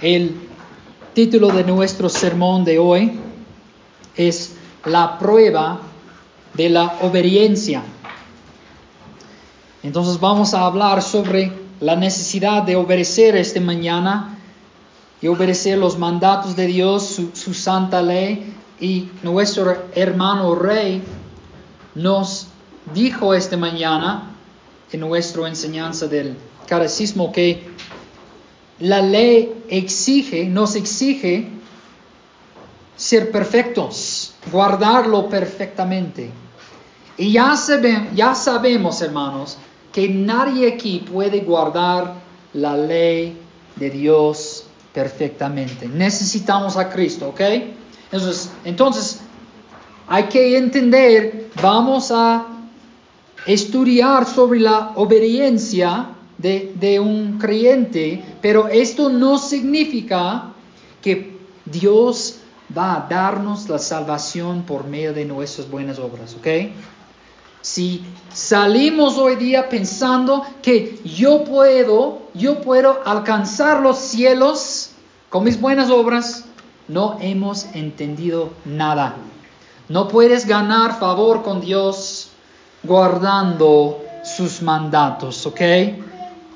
El título de nuestro sermón de hoy es La prueba de la obediencia. Entonces vamos a hablar sobre la necesidad de obedecer esta mañana y obedecer los mandatos de Dios, su, santa ley. Y nuestro hermano rey nos dijo esta mañana en nuestra enseñanza del catecismo que la ley exige, nos exige ser perfectos, guardarlo perfectamente. Y ya, ya sabemos, hermanos, que nadie aquí puede guardar la ley de Dios perfectamente. Necesitamos a Cristo, ¿ok? Entonces, entonces hay que entender, vamos a estudiar sobre la obediencia de, un creyente, pero esto no significa que Dios va a darnos la salvación por medio de nuestras buenas obras, ¿ok? Si salimos hoy día pensando que yo puedo, yo puedo alcanzar los cielos con mis buenas obras, no hemos entendido nada. No puedes ganar favor con Dios guardando sus mandatos, ¿ok?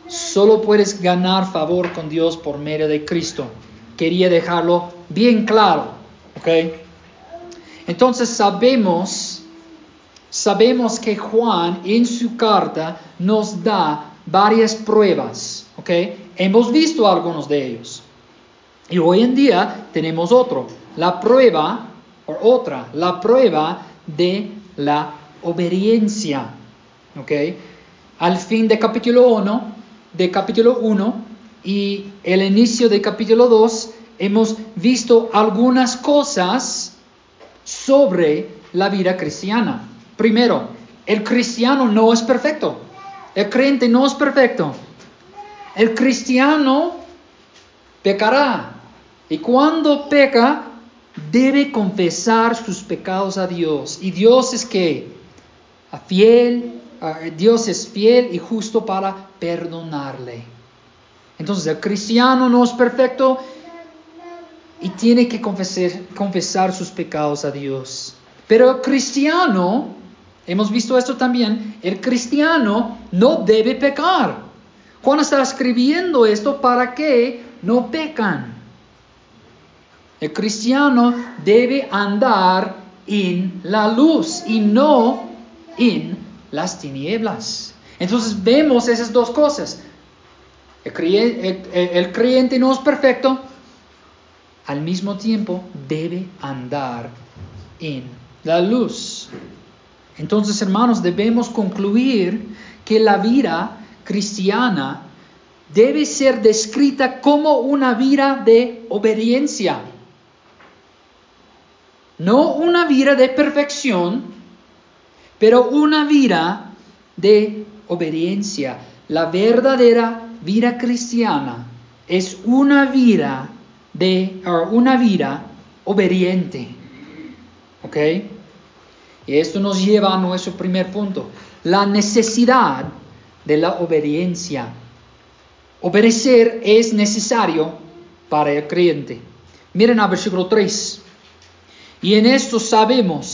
Solo puedes ganar favor con Dios por medio de Cristo. Quería dejarlo bien claro. ¿Ok? Entonces sabemos, sabemos que Juan en su carta nos da varias pruebas. ¿Ok? Hemos visto algunos de ellos. Y hoy en día tenemos otro. La prueba, o otra, la prueba de la obediencia. ¿Ok? Al fin de capítulo 1 de capítulo 1 y el inicio de capítulo 2 hemos visto algunas cosas sobre la vida cristiana. Primero, el cristiano no es perfecto. El creyente no es perfecto. El cristiano pecará. Y cuando peca, debe confesar sus pecados a Dios. Y Dios es que fiel, Dios es fiel y justo para perdonarle. Entonces el cristiano no es perfecto y tiene que confesar, confesar sus pecados a Dios. Pero el cristiano, hemos visto esto también, el cristiano no debe pecar. Juan está escribiendo esto para que no pecan. El cristiano debe andar en la luz y no en las tinieblas. Entonces vemos esas dos cosas. El creyente, no es perfecto, al mismo tiempo debe andar en la luz. Entonces, hermanos, debemos concluir que la vida cristiana debe ser descrita como una vida de obediencia. No una vida de perfección, pero una vida de obediencia. La verdadera vida cristiana es una vida de una vida obediente. ¿Ok? Y esto nos lleva a nuestro primer punto, la necesidad de la obediencia. Obedecer es necesario para el creyente. Miren al versículo 3. Y en esto sabemos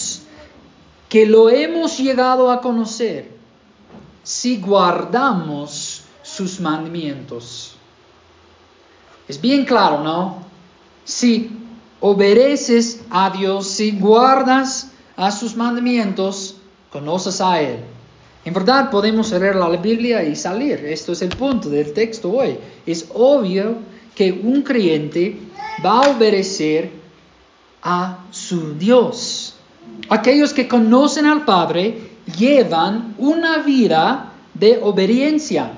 que lo hemos llegado a conocer si guardamos sus mandamientos. Es bien claro, ¿no? Si obedeces a Dios, si guardas a sus mandamientos, conoces a Él. En verdad podemos leer la Biblia y salir. Esto es el punto del texto hoy. Es obvio que un creyente va a obedecer a su Dios. Aquellos que conocen al Padre llevan una vida de obediencia.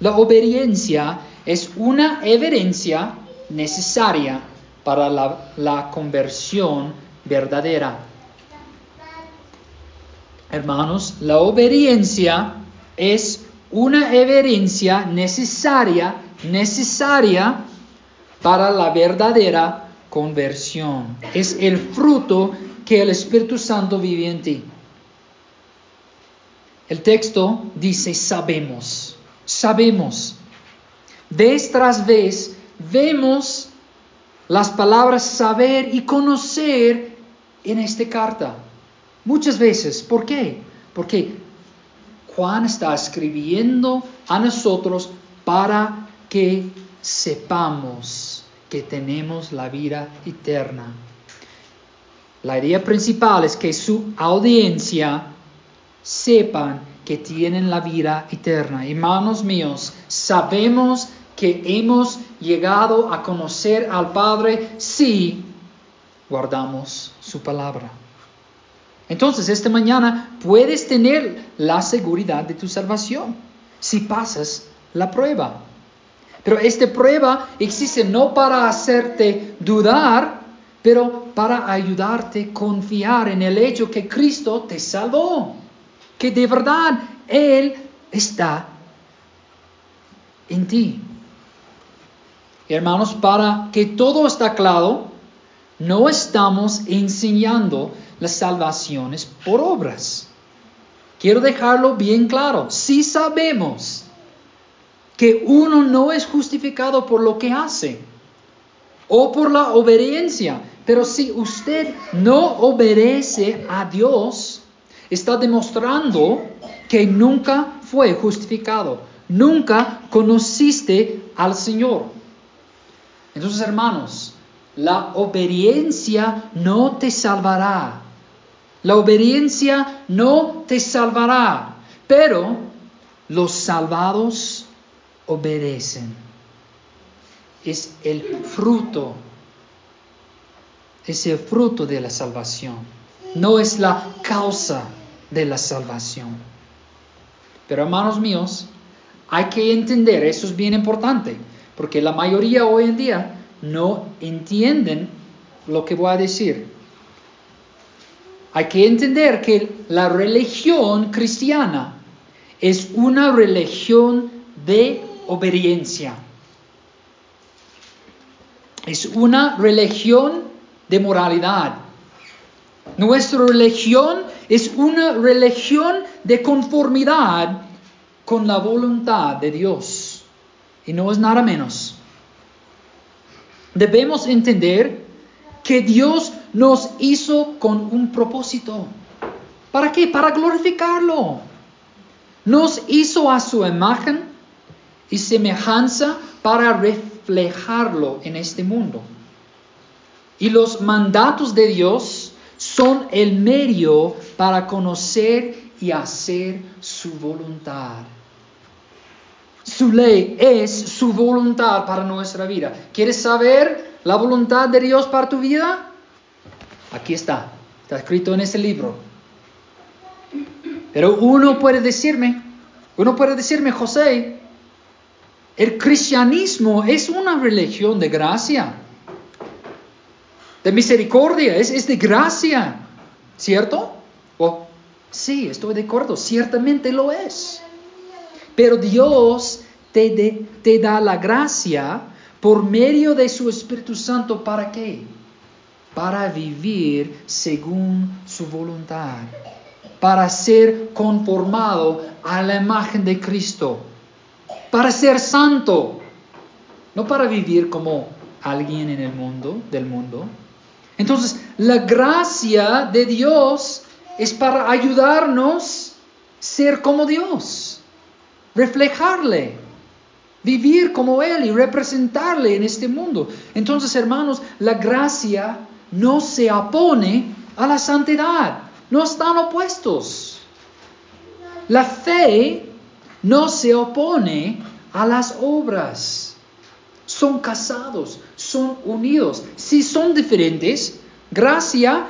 La obediencia es una evidencia necesaria para la, conversión verdadera. Hermanos, la obediencia es una evidencia necesaria, necesaria para la verdadera conversión. Es el fruto que el Espíritu Santo vive en ti. El texto dice sabemos, sabemos. Vez tras vez vemos las palabras saber y conocer en esta carta. Muchas veces. ¿Por qué? Porque Juan está escribiendo a nosotros para que sepamos que tenemos la vida eterna. La idea principal es que su audiencia sepan que tienen la vida eterna. Hermanos míos, sabemos que hemos llegado a conocer al Padre si guardamos su palabra. Entonces, esta mañana puedes tener la seguridad de tu salvación si pasas la prueba. Pero esta prueba existe no para hacerte dudar, pero para ayudarte a confiar en el hecho que Cristo te salvó, que de verdad Él está en ti. Hermanos, para que todo está claro, no estamos enseñando las salvaciones por obras. Quiero dejarlo bien claro. Si sabemos que uno no es justificado por lo que hace o por la obediencia, pero si usted no obedece a Dios, está demostrando que nunca fue justificado, nunca conociste al Señor. Entonces, hermanos, la obediencia no te salvará. La obediencia no te salvará, pero los salvados obedecen. Es el fruto, es el fruto de la salvación, no es la causa de la salvación. Pero hermanos míos, hay que entender, eso es bien importante, porque la mayoría hoy en día no entienden lo que voy a decir. Hay que entender que la religión cristiana es una religión de obediencia. Es una religión de moralidad. Nuestra religión es una religión de conformidad con la voluntad de Dios. Y no es nada menos. Debemos entender que Dios nos hizo con un propósito. ¿Para qué? Para glorificarlo. Nos hizo a su imagen y semejanza para reflejarlo en este mundo. Y los mandatos de Dios son el medio para conocer y hacer su voluntad. Su ley es su voluntad para nuestra vida. ¿Quieres saber la voluntad de Dios para tu vida? Aquí está, está escrito en ese libro. Pero uno puede decirme, uno puede decirme, José, el cristianismo es una religión de gracia, de misericordia, es, es de gracia, ¿cierto? Oh, sí, estoy de acuerdo, ciertamente lo es. Pero Dios te, te da la gracia por medio de su Espíritu Santo. ¿Para qué? Para vivir según su voluntad. Para ser conformado a la imagen de Cristo. Para ser santo. No para vivir como alguien en el mundo, del mundo. Entonces, la gracia de Dios es para ayudarnos a ser como Dios reflejarle, vivir como Él y representarle en este mundo. Entonces, hermanos, la gracia no se opone a la santidad, no están opuestos. La fe no se opone a las obras. Son casados, son unidos. Si son diferentes, gracia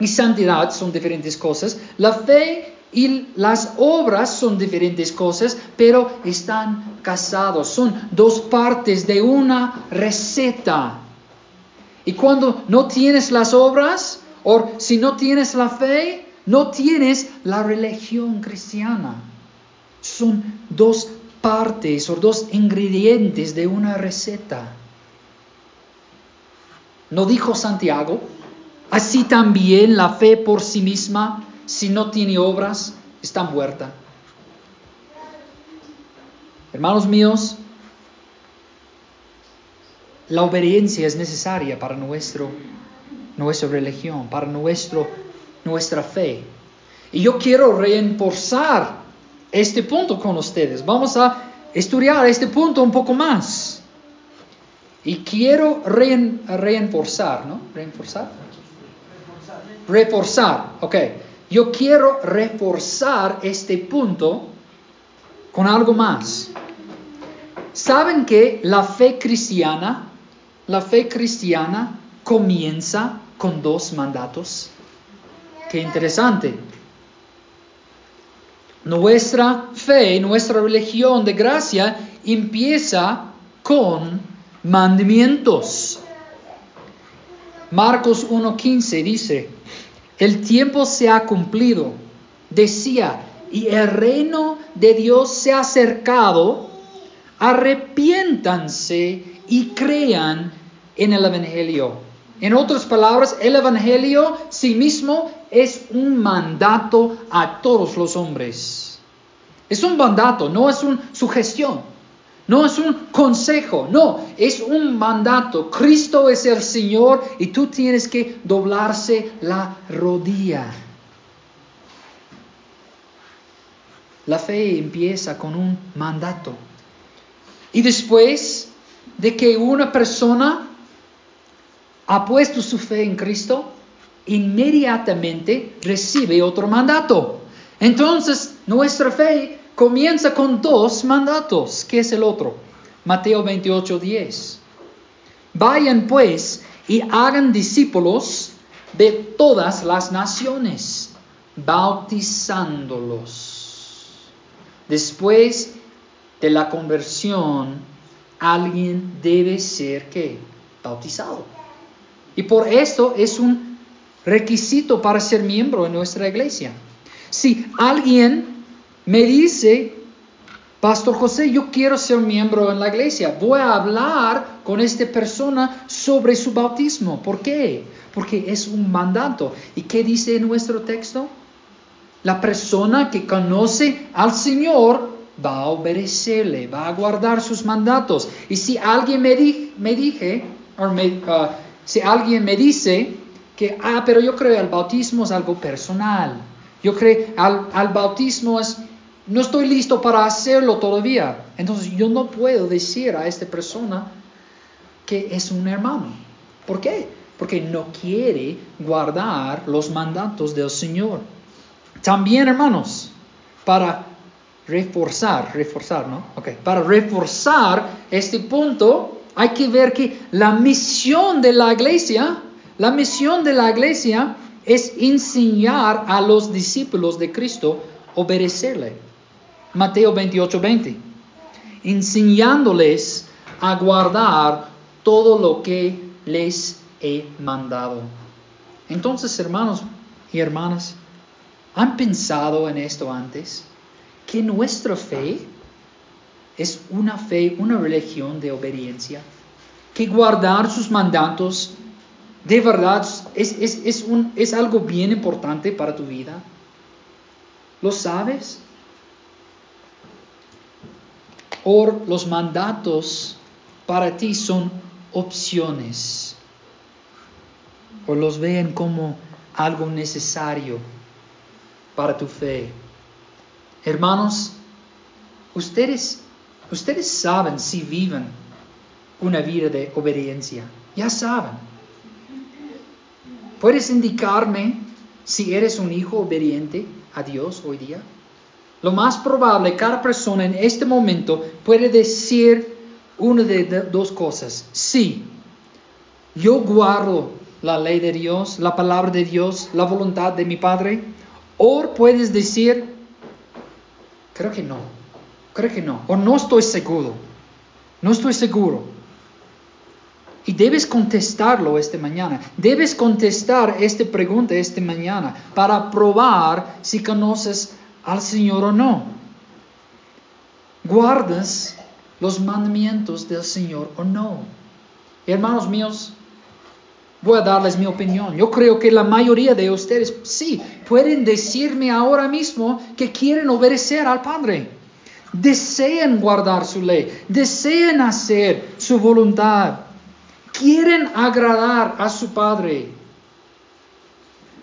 y santidad son diferentes cosas. La fe y las obras son diferentes cosas, pero están casados. Son dos partes de una receta. Y cuando no tienes las obras, o si no tienes la fe, no tienes la religión cristiana. Son dos partes o dos ingredientes de una receta. ¿No dijo Santiago? Así también la fe por sí misma si no tiene obras, está muerta. Hermanos míos, la obediencia es necesaria para nuestro, nuestra religión, para nuestro, nuestra fe. Y yo quiero reforzar este punto con ustedes. Vamos a estudiar este punto un poco más. Y quiero reforzar, ¿no? Reforzar. Reforzar, ok. Yo quiero reforzar este punto con algo más. ¿Saben que la fe cristiana, la fe cristiana comienza con dos mandatos? Qué interesante. Nuestra fe, nuestra religión de gracia empieza con mandamientos. Marcos 1.15 dice, el tiempo se ha cumplido, decía, y el reino de Dios se ha acercado, arrepiéntanse y crean en el Evangelio. En otras palabras, el Evangelio sí mismo es un mandato a todos los hombres. Es un mandato, no es una sugestión, no es un consejo, no, es un mandato. Cristo es el Señor y tú tienes que doblarse la rodilla. La fe empieza con un mandato. Y después de que una persona ha puesto su fe en Cristo, inmediatamente recibe otro mandato. Entonces, nuestra fe comienza con dos mandatos. ¿Qué es el otro? Mateo 28, 10. Vayan pues y hagan discípulos de todas las naciones, bautizándolos. Después de la conversión, alguien debe ser ¿qué? bautizado. Y por esto es un requisito para ser miembro en nuestra iglesia. Si alguien me dice, Pastor José, yo quiero ser miembro en la iglesia, voy a hablar con esta persona sobre su bautismo. ¿Por qué? Porque es un mandato. ¿Y qué dice nuestro texto? La persona que conoce al Señor va a obedecerle, va a guardar sus mandatos. Y si alguien me, dije, o me, uh, si alguien me dice que, ah, pero yo creo que el bautismo es algo personal, yo creo al, al bautismo es, no estoy listo para hacerlo todavía, entonces yo no puedo decir a esta persona que es un hermano. ¿Por qué? Porque no quiere guardar los mandatos del Señor. También, hermanos, para reforzar, reforzar, ¿no? Ok, para reforzar este punto, hay que ver que la misión de la iglesia, la misión de la iglesia es enseñar a los discípulos de Cristo obedecerle. Mateo 28, 20. Enseñándoles a guardar todo lo que les he mandado. Entonces, hermanos y hermanas, ¿han pensado en esto antes? Que nuestra fe es una fe, una religión de obediencia, que guardar sus mandatos de verdad es, un, es algo bien importante para tu vida. ¿Lo sabes? O los mandatos para ti son opciones. O los ven como algo necesario para tu fe. Hermanos, ustedes Ustedes saben si viven una vida de obediencia. Ya saben. ¿Puedes indicarme si eres un hijo obediente a Dios hoy día? Lo más probable, cada persona en este momento puede decir una de dos cosas. Sí, yo guardo la ley de Dios, la palabra de Dios, la voluntad de mi Padre. O puedes decir, creo que no. Creo que no. O no estoy seguro. No estoy seguro. Y debes contestarlo esta mañana. Debes contestar esta pregunta esta mañana para probar si conoces al Señor o no. ¿Guardas los mandamientos del Señor o no? Hermanos míos, voy a darles mi opinión. Yo creo que la mayoría de ustedes sí pueden decirme ahora mismo que quieren obedecer al Padre desean guardar su ley, desean hacer su voluntad. quieren agradar a su Padre.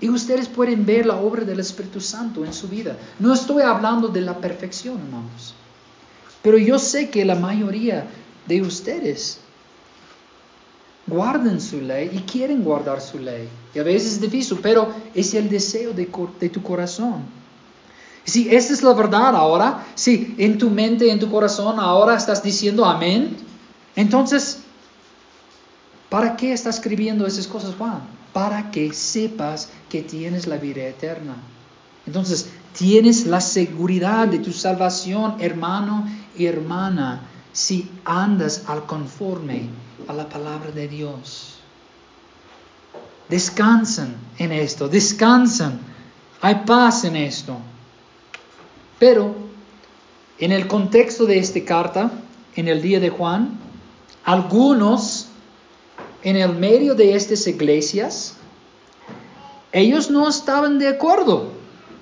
Y ustedes pueden ver la obra del Espíritu Santo en su vida. No estoy hablando de la perfección, hermanos. Pero yo sé que la mayoría de ustedes guardan su ley y quieren guardar su ley. Y a veces es difícil, pero es el deseo de, tu corazón. Si esta es la verdad ahora, si en tu mente, en tu corazón ahora estás diciendo amén, entonces, ¿para qué estás escribiendo esas cosas, Juan? Para que sepas que tienes la vida eterna. Entonces, tienes la seguridad de tu salvación, hermano y hermana, si andas al conforme a la palabra de Dios. Descansan en esto, descansan. Hay paz en esto. Pero en el contexto de esta carta, en el día de Juan, algunos en el medio de estas iglesias, ellos no estaban de acuerdo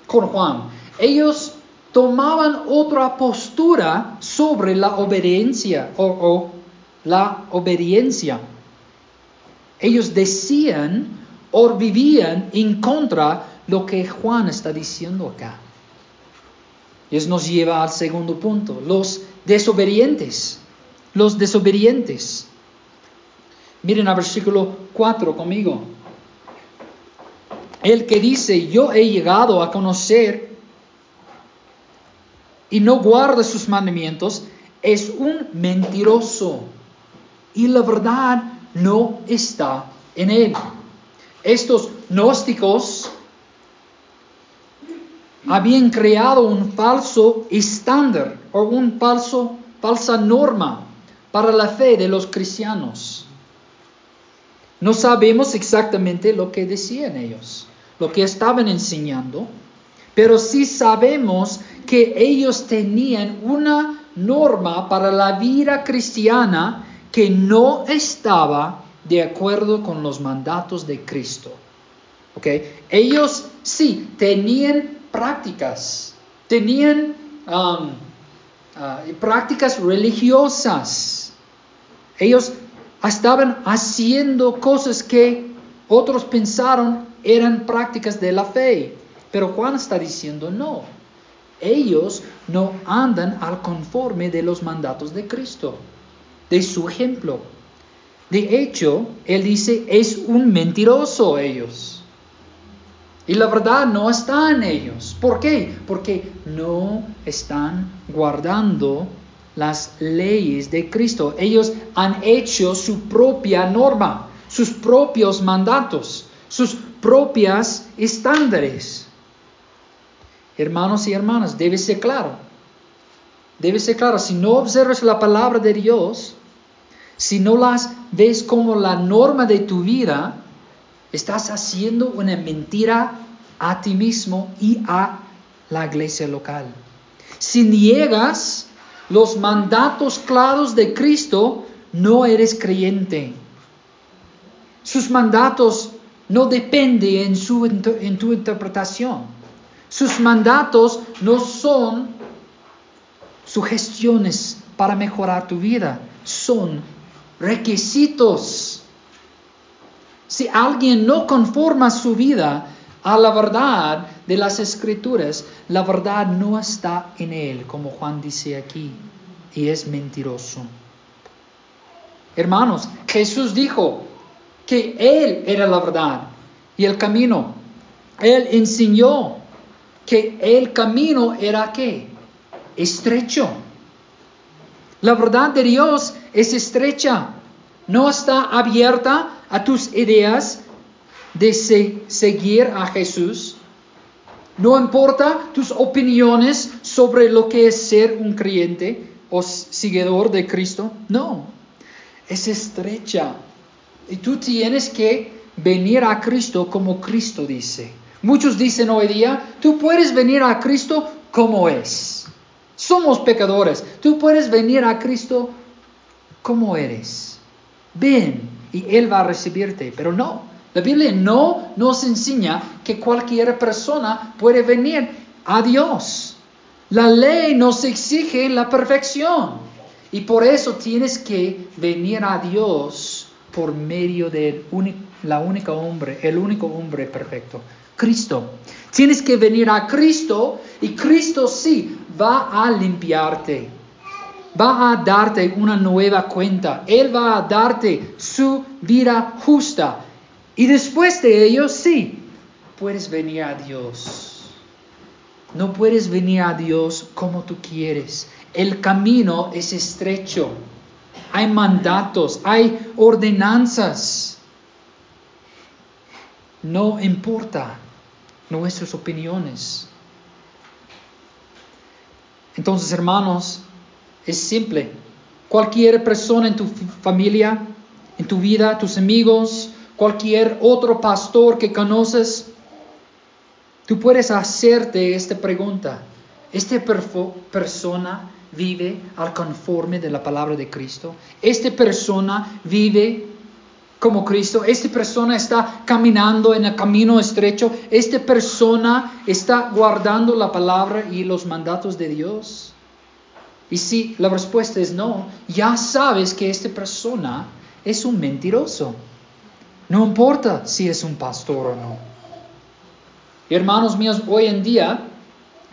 con Juan. Ellos tomaban otra postura sobre la obediencia o, la obediencia. Ellos decían o vivían en contra lo que Juan está diciendo acá. Y eso nos lleva al segundo punto, los desobedientes, los desobedientes. Miren al versículo 4 conmigo. El que dice, yo he llegado a conocer y no guarda sus mandamientos, es un mentiroso y la verdad no está en él. Estos gnósticos habían creado un falso estándar o un falso, falsa norma para la fe de los cristianos. No sabemos exactamente lo que decían ellos, lo que estaban enseñando, pero sí sabemos que ellos tenían una norma para la vida cristiana que no estaba de acuerdo con los mandatos de Cristo. Ellos sí tenían prácticas, tenían um, uh, prácticas religiosas. Ellos estaban haciendo cosas que otros pensaron eran prácticas de la fe. Pero Juan está diciendo no. Ellos no andan al conforme de los mandatos de Cristo, de su ejemplo. De hecho, él dice, es un mentiroso ellos. Y la verdad no está en ellos. ¿Por qué? Porque no están guardando las leyes de Cristo. Ellos han hecho su propia norma, sus propios mandatos, sus propias estándares. Hermanos y hermanas, debe ser claro. Debe ser claro, si no observas la palabra de Dios, si no las ves como la norma de tu vida, estás haciendo una mentira a ti mismo y a la iglesia local. Si niegas los mandatos claros de Cristo, no eres creyente. Sus mandatos no dependen en, su, tu interpretación. Sus mandatos no son sugestiones para mejorar tu vida, son requisitos. Si alguien no conforma su vida a la verdad de las escrituras, la verdad no está en él, como Juan dice aquí, y es mentiroso. Hermanos, Jesús dijo que Él era la verdad y el camino. Él enseñó que el camino era qué? Estrecho. La verdad de Dios es estrecha, no está abierta a tus ideas de seguir a Jesús. No importa tus opiniones sobre lo que es ser un creyente o seguidor de Cristo. No, es estrecha. Y tú tienes que venir a Cristo como Cristo dice. Muchos dicen hoy día, tú puedes venir a Cristo como es. Somos pecadores. Tú puedes venir a Cristo como eres. Ven y Él va a recibirte. Pero no, la Biblia no nos enseña que cualquier persona puede venir a Dios. La ley nos exige la perfección. Y por eso tienes que venir a Dios por medio de la única hombre, el único hombre perfecto, Cristo. Tienes que venir a Cristo y Cristo sí va a limpiarte. Va a darte una nueva cuenta. Él va a darte su vida justa. Y después de ello, sí, puedes venir a Dios. No puedes venir a Dios como tú quieres. El camino es estrecho. Hay mandatos, hay ordenanzas. No importa nuestras opiniones. Entonces, hermanos, es simple. Cualquier persona en tu familia, en tu vida, tus amigos, cualquier otro pastor que conoces, tú puedes hacerte esta pregunta. ¿Esta persona vive al conforme de la palabra de Cristo? ¿Esta persona vive como Cristo? ¿Esta persona está caminando en el camino estrecho? ¿Esta persona está guardando la palabra y los mandatos de Dios? Y si la respuesta es no, ya sabes que esta persona es un mentiroso. No importa si es un pastor o no. hermanos míos, hoy en día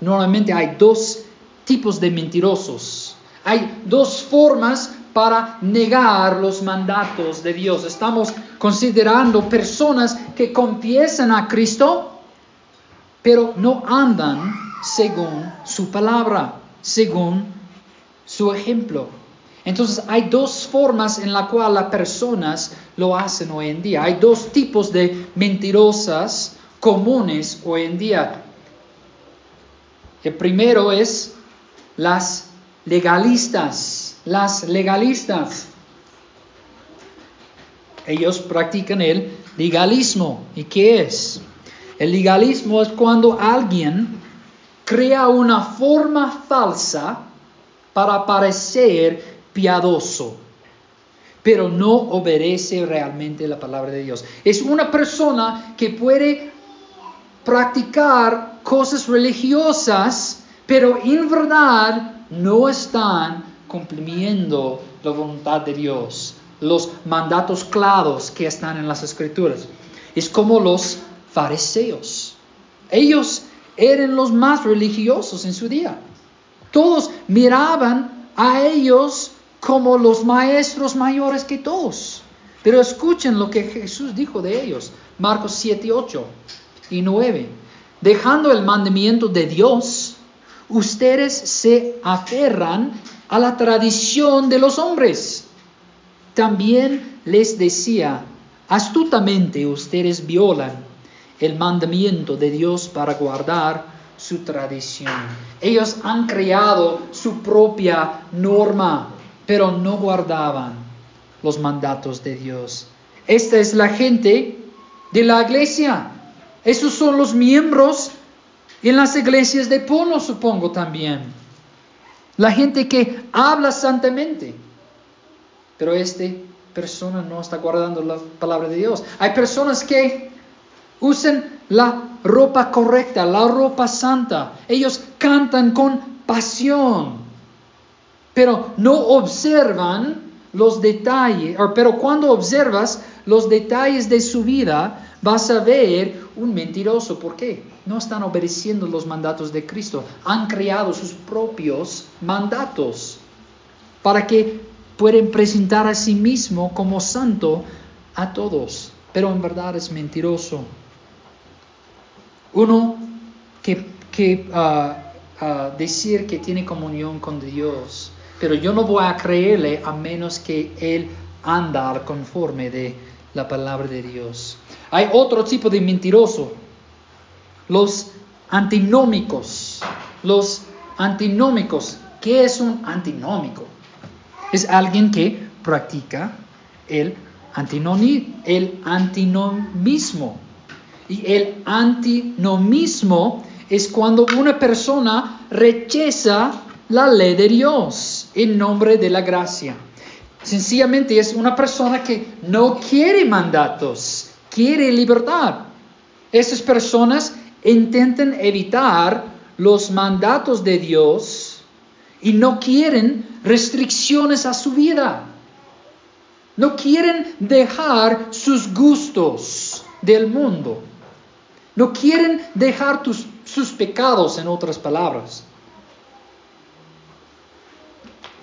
normalmente hay dos tipos de mentirosos. Hay dos formas para negar los mandatos de Dios. Estamos considerando personas que confiesan a Cristo, pero no andan según su palabra, según su ejemplo. Entonces hay dos formas en la cual las personas lo hacen hoy en día. Hay dos tipos de mentirosas comunes hoy en día. El primero es las legalistas, las legalistas. Ellos practican el legalismo. ¿Y qué es? El legalismo es cuando alguien crea una forma falsa para parecer piadoso, pero no obedece realmente la palabra de Dios. Es una persona que puede practicar cosas religiosas, pero en verdad no están cumpliendo la voluntad de Dios, los mandatos claros que están en las escrituras. Es como los fariseos. Ellos eran los más religiosos en su día. Todos miraban a ellos como los maestros mayores que todos. Pero escuchen lo que Jesús dijo de ellos. Marcos 7, 8 y 9. Dejando el mandamiento de Dios, ustedes se aferran a la tradición de los hombres. También les decía, astutamente ustedes violan el mandamiento de Dios para guardar su tradición. Ellos han creado su propia norma, pero no guardaban los mandatos de Dios. Esta es la gente de la iglesia. Esos son los miembros en las iglesias de Pono, supongo también. La gente que habla santamente. Pero esta persona no está guardando la palabra de Dios. Hay personas que usan la ropa correcta, la ropa santa. Ellos cantan con pasión, pero no observan los detalles, pero cuando observas los detalles de su vida, vas a ver un mentiroso. ¿Por qué? No están obedeciendo los mandatos de Cristo. Han creado sus propios mandatos para que pueden presentar a sí mismo como santo a todos. Pero en verdad es mentiroso. Uno que, que uh, uh, decir que tiene comunión con Dios, pero yo no voy a creerle a menos que Él anda al conforme de la palabra de Dios. Hay otro tipo de mentiroso, los antinómicos. Los antinómicos. ¿Qué es un antinómico? Es alguien que practica el, el antinomismo. Y el antinomismo es cuando una persona rechaza la ley de Dios en nombre de la gracia. Sencillamente es una persona que no quiere mandatos, quiere libertad. Esas personas intentan evitar los mandatos de Dios y no quieren restricciones a su vida. No quieren dejar sus gustos del mundo. No quieren dejar sus pecados, en otras palabras.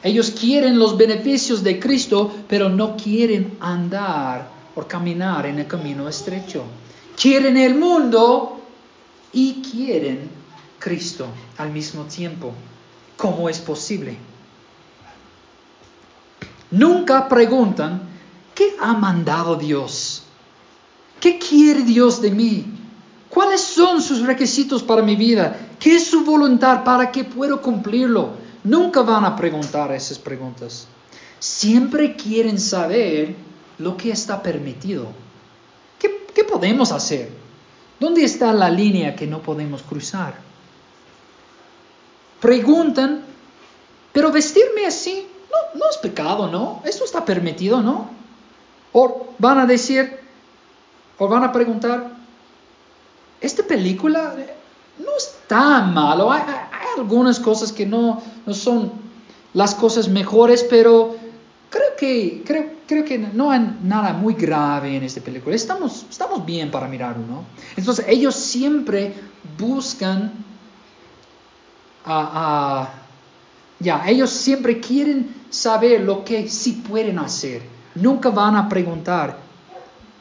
Ellos quieren los beneficios de Cristo, pero no quieren andar o caminar en el camino estrecho. Quieren el mundo y quieren Cristo al mismo tiempo. ¿Cómo es posible? Nunca preguntan, ¿qué ha mandado Dios? ¿Qué quiere Dios de mí? ¿Cuáles son sus requisitos para mi vida? ¿Qué es su voluntad para que puedo cumplirlo? Nunca van a preguntar esas preguntas. Siempre quieren saber lo que está permitido. ¿Qué, qué podemos hacer? ¿Dónde está la línea que no podemos cruzar? Preguntan, pero vestirme así no, no es pecado, ¿no? Eso está permitido, ¿no? O van a decir, o van a preguntar, esta película no es tan malo, hay, algunas cosas que no, no, son las cosas mejores, pero creo que, creo, creo que no hay nada muy grave en esta película. Estamos, estamos bien para mirarlo, ¿no? Entonces ellos siempre buscan a, ya, ellos siempre quieren saber lo que sí pueden hacer. Nunca van a preguntar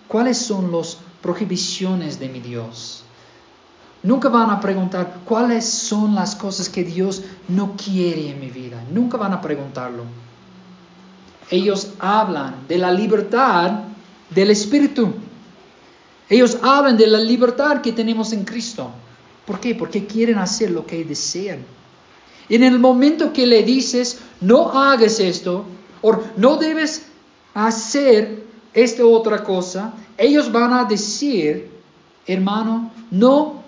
cuáles son las prohibiciones de mi Dios. Nunca van a preguntar cuáles son las cosas que Dios no quiere en mi vida. Nunca van a preguntarlo. Ellos hablan de la libertad del Espíritu. Ellos hablan de la libertad que tenemos en Cristo. ¿Por qué? Porque quieren hacer lo que desean. En el momento que le dices, no hagas esto, o no debes hacer esta otra cosa, ellos van a decir, hermano, no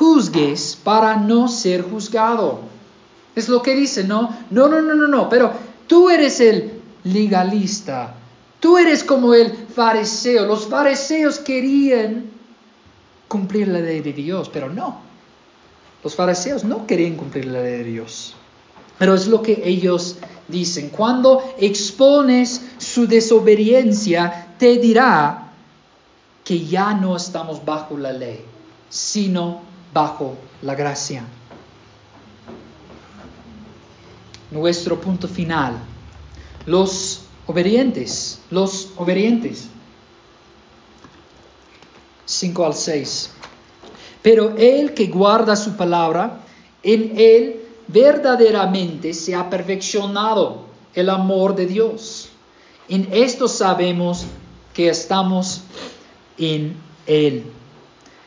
juzgues para no ser juzgado. Es lo que dice, ¿no? No, no, no, no, no, pero tú eres el legalista. Tú eres como el fariseo. Los fariseos querían cumplir la ley de Dios, pero no. Los fariseos no querían cumplir la ley de Dios. Pero es lo que ellos dicen. Cuando expones su desobediencia, te dirá que ya no estamos bajo la ley, sino bajo la gracia. Nuestro punto final. Los obedientes, los obedientes. 5 al 6. Pero el que guarda su palabra, en él verdaderamente se ha perfeccionado el amor de Dios. En esto sabemos que estamos en él.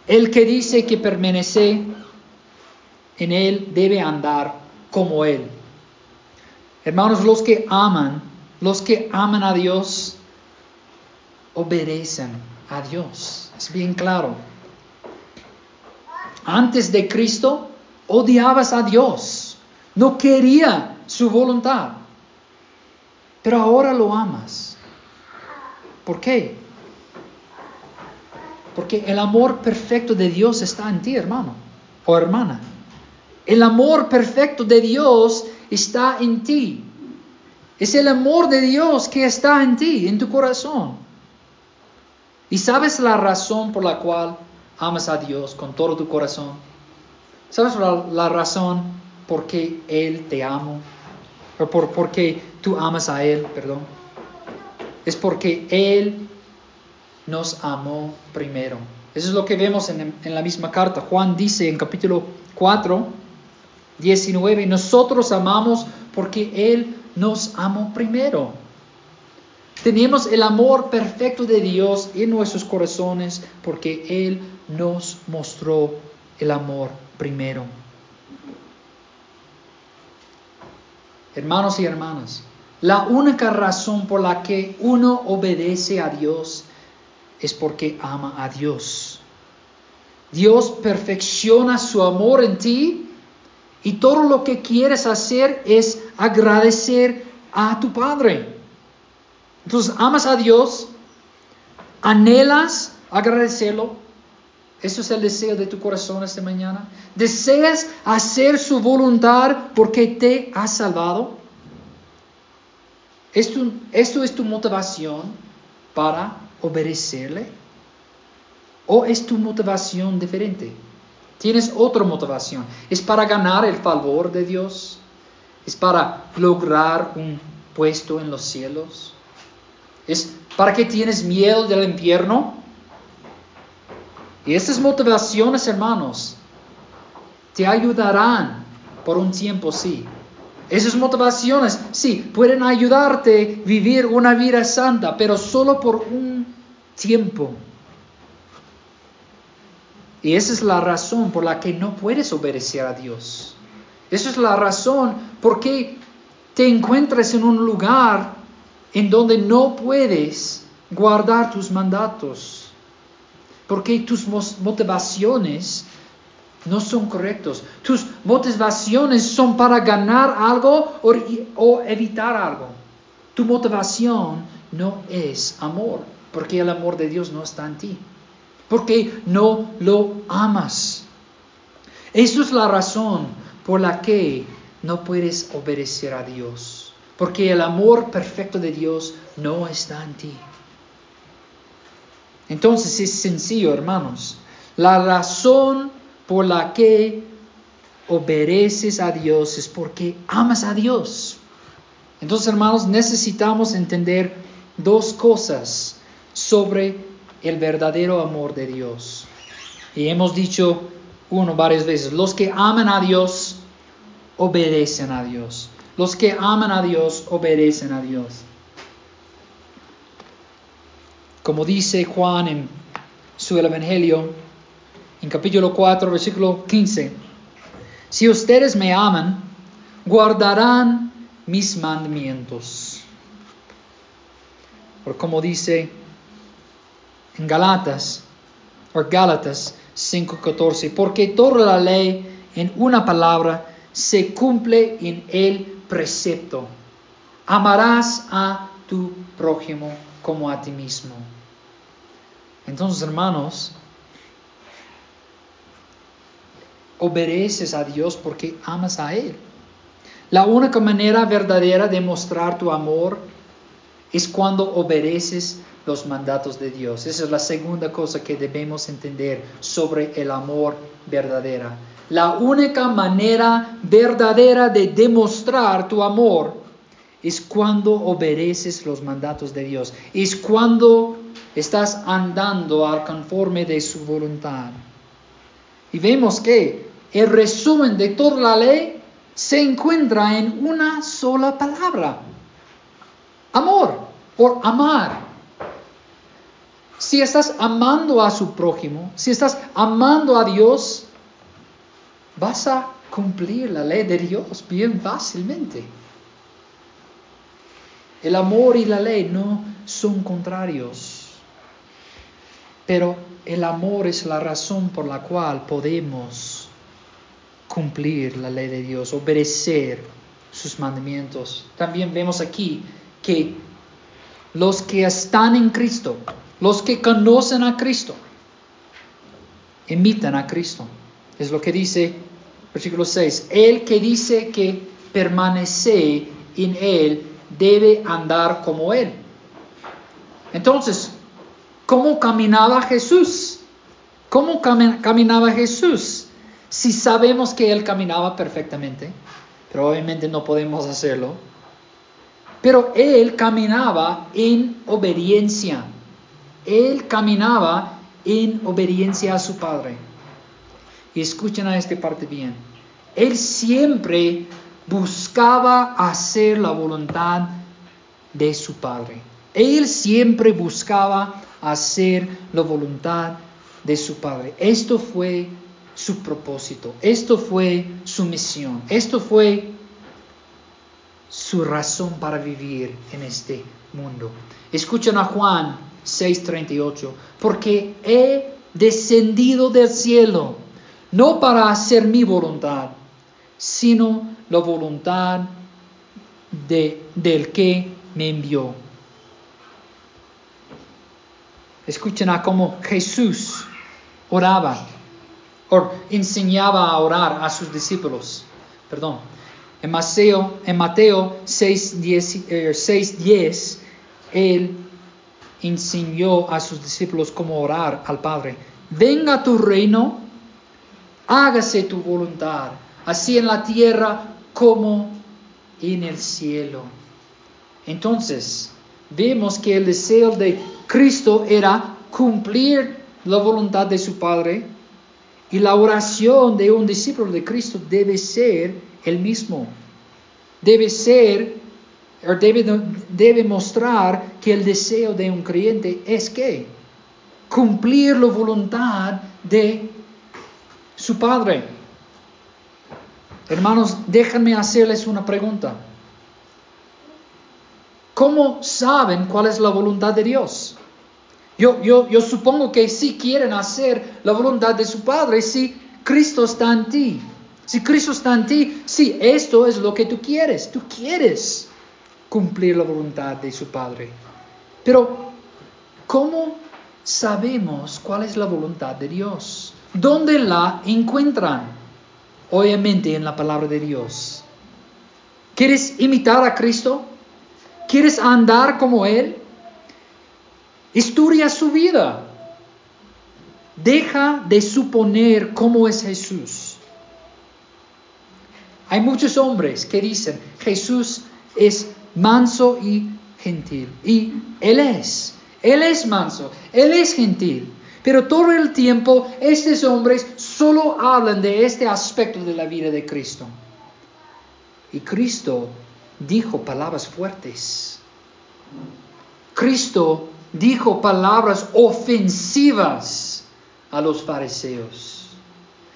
El que dice que permanece en Él debe andar como Él. Hermanos, los que aman, los que aman a Dios, obedecen a Dios. Es bien claro. Antes de Cristo, odiabas a Dios. No quería su voluntad. Pero ahora lo amas. ¿Por qué? Porque el amor perfecto de Dios está en ti, hermano o hermana. El amor perfecto de Dios está en ti. Es el amor de Dios que está en ti, en tu corazón. ¿Y sabes la razón por la cual amas a Dios con todo tu corazón? ¿Sabes la, razón por qué Él te ama? O por, por qué tú amas a Él, perdón. Es porque Él nos amó primero. Eso es lo que vemos en, la misma carta. Juan dice en capítulo 4, 19, nosotros amamos porque Él nos amó primero. Tenemos el amor perfecto de Dios en nuestros corazones porque Él nos mostró el amor primero. Hermanos y hermanas, la única razón por la que uno obedece a Dios es porque ama a Dios. Dios perfecciona su amor en ti y todo lo que quieres hacer es agradecer a tu Padre. Entonces, amas a Dios, anhelas agradecerlo. Eso es el deseo de tu corazón esta mañana. ¿Deseas hacer su voluntad porque te ha salvado? ¿Esto, ¿Esto es tu motivación para obedecerle? ¿O es tu motivación diferente? Tienes otra motivación. ¿Es para ganar el favor de Dios? ¿Es para lograr un puesto en los cielos? ¿Es para que tienes miedo del infierno? Y estas motivaciones, hermanos, te ayudarán por un tiempo, sí. Esas motivaciones, sí, pueden ayudarte a vivir una vida santa, pero solo por un tiempo. Y esa es la razón por la que no puedes obedecer a Dios. Esa es la razón por qué te encuentras en un lugar en donde no puedes guardar tus mandatos. Porque tus motivaciones no son correctos. Tus motivaciones son para ganar algo o, evitar algo. Tu motivación no es amor, porque el amor de Dios no está en ti. Porque no lo amas. Esa es la razón por la que no puedes obedecer a Dios. Porque el amor perfecto de Dios no está en ti. Entonces es sencillo, hermanos. La razón por la que obedeces a Dios es porque amas a Dios. Entonces, hermanos, necesitamos entender dos cosas sobre el verdadero amor de Dios. Y hemos dicho uno varias veces, los que aman a Dios obedecen a Dios. Los que aman a Dios obedecen a Dios. Como dice Juan en su Evangelio, en capítulo 4, versículo 15. Si ustedes me aman, guardarán mis mandamientos. Por como dice en Galatas, o Gálatas 5:14, porque toda la ley en una palabra se cumple en el precepto. Amarás a tu prójimo como a ti mismo. Entonces, hermanos, obedeces a Dios porque amas a Él. La única manera verdadera de mostrar tu amor es cuando obedeces los mandatos de Dios. Esa es la segunda cosa que debemos entender sobre el amor verdadero. La única manera verdadera de demostrar tu amor es cuando obedeces los mandatos de Dios. Es cuando estás andando al conforme de su voluntad. Y vemos que el resumen de toda la ley se encuentra en una sola palabra. Amor, por amar. Si estás amando a su prójimo, si estás amando a Dios, vas a cumplir la ley de Dios bien fácilmente. El amor y la ley no son contrarios, pero el amor es la razón por la cual podemos cumplir la ley de Dios, obedecer sus mandamientos. También vemos aquí que los que están en Cristo, los que conocen a Cristo, imitan a Cristo. Es lo que dice versículo 6. El que dice que permanece en Él debe andar como Él. Entonces, ¿cómo caminaba Jesús? ¿Cómo caminaba Jesús? si sabemos que Él caminaba perfectamente, pero obviamente no podemos hacerlo, pero Él caminaba en obediencia. Él caminaba en obediencia a su Padre. Y escuchen a esta parte bien. Él siempre buscaba hacer la voluntad de su Padre. Él siempre buscaba hacer la voluntad de su Padre. Esto fue su propósito, esto fue su misión, esto fue su razón para vivir en este mundo. Escuchen a Juan 6:38, porque he descendido del cielo, no para hacer mi voluntad, sino la voluntad de, del que me envió. Escuchen a cómo Jesús oraba enseñaba a orar a sus discípulos. Perdón. En Mateo, en Mateo 6.10, Él enseñó a sus discípulos cómo orar al Padre. Venga tu reino, hágase tu voluntad, así en la tierra como en el cielo. Entonces, vemos que el deseo de Cristo era cumplir la voluntad de su Padre y la oración de un discípulo de Cristo debe ser el mismo. Debe ser, o debe, debe mostrar que el deseo de un creyente es que cumplir la voluntad de su Padre. Hermanos, déjenme hacerles una pregunta. ¿Cómo saben cuál es la voluntad de Dios? Yo, yo, yo supongo que si quieren hacer la voluntad de su Padre, si Cristo está en ti. Si Cristo está en ti, sí, esto es lo que tú quieres. Tú quieres cumplir la voluntad de su Padre. Pero, ¿cómo sabemos cuál es la voluntad de Dios? ¿Dónde la encuentran? Obviamente en la palabra de Dios. ¿Quieres imitar a Cristo? ¿Quieres andar como Él? Estudia su vida. Deja de suponer cómo es Jesús. Hay muchos hombres que dicen, Jesús es manso y gentil. Y Él es. Él es manso, Él es gentil. Pero todo el tiempo estos hombres solo hablan de este aspecto de la vida de Cristo. Y Cristo dijo palabras fuertes. Cristo dijo palabras ofensivas a los fariseos.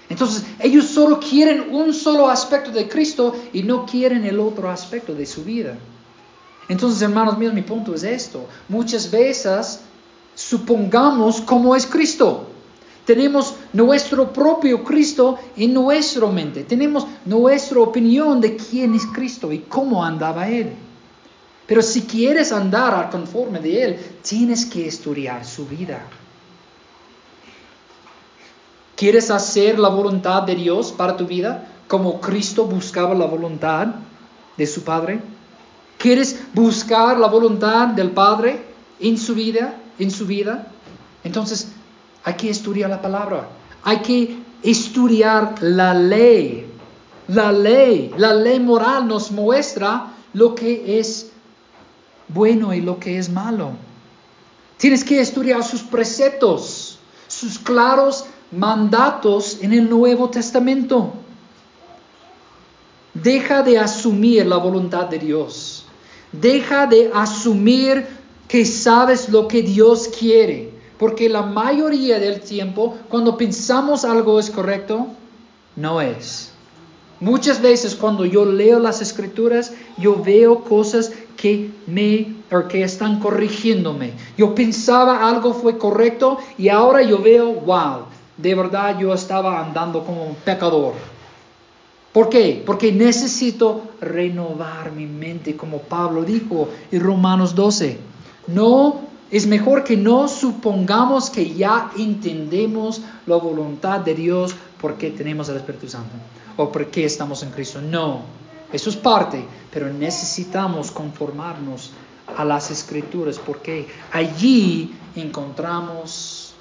Entonces, ellos solo quieren un solo aspecto de Cristo y no quieren el otro aspecto de su vida. Entonces, hermanos míos, mi punto es esto. Muchas veces supongamos cómo es Cristo. Tenemos nuestro propio Cristo en nuestra mente. Tenemos nuestra opinión de quién es Cristo y cómo andaba Él. Pero si quieres andar al conforme de Él, tienes que estudiar su vida. ¿Quieres hacer la voluntad de Dios para tu vida como Cristo buscaba la voluntad de su Padre? ¿Quieres buscar la voluntad del Padre en su vida, en su vida? Entonces, hay que estudiar la palabra. Hay que estudiar la ley. La ley, la ley moral nos muestra lo que es bueno y lo que es malo. Tienes que estudiar sus preceptos, sus claros mandatos en el Nuevo Testamento. Deja de asumir la voluntad de Dios. Deja de asumir que sabes lo que Dios quiere. Porque la mayoría del tiempo, cuando pensamos algo es correcto, no es. Muchas veces cuando yo leo las escrituras, yo veo cosas que me o que están corrigiéndome. Yo pensaba algo fue correcto y ahora yo veo, wow, de verdad yo estaba andando como un pecador. ¿Por qué? Porque necesito renovar mi mente, como Pablo dijo en Romanos 12. No, es mejor que no supongamos que ya entendemos la voluntad de Dios porque tenemos el Espíritu Santo o porque estamos en Cristo. No, eso es parte, pero necesitamos conformarnos a las escrituras porque allí encontramos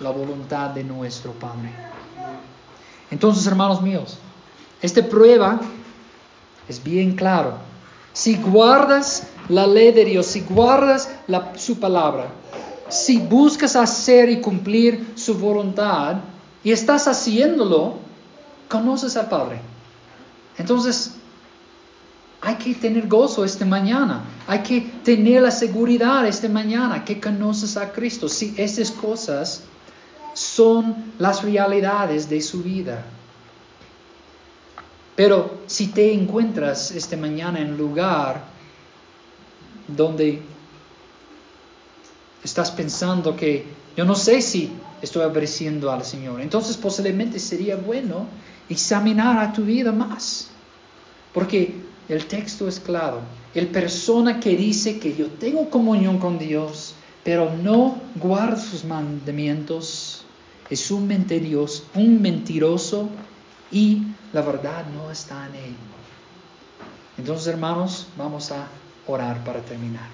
la voluntad de nuestro Padre. Entonces, hermanos míos, esta prueba es bien claro. Si guardas la ley de Dios, si guardas su palabra, si buscas hacer y cumplir su voluntad y estás haciéndolo, conoces al Padre. Entonces, hay que tener gozo esta mañana. Hay que tener la seguridad esta mañana que conoces a Cristo. Si estas cosas son las realidades de su vida. Pero si te encuentras esta mañana en lugar donde estás pensando que yo no sé si estoy obedeciendo al Señor, entonces posiblemente sería bueno examinar a tu vida más. Porque el texto es claro. El persona que dice que yo tengo comunión con Dios, pero no guarda sus mandamientos, es un mentiroso, un mentiroso y la verdad no está en Él. Entonces, hermanos, vamos a orar para terminar.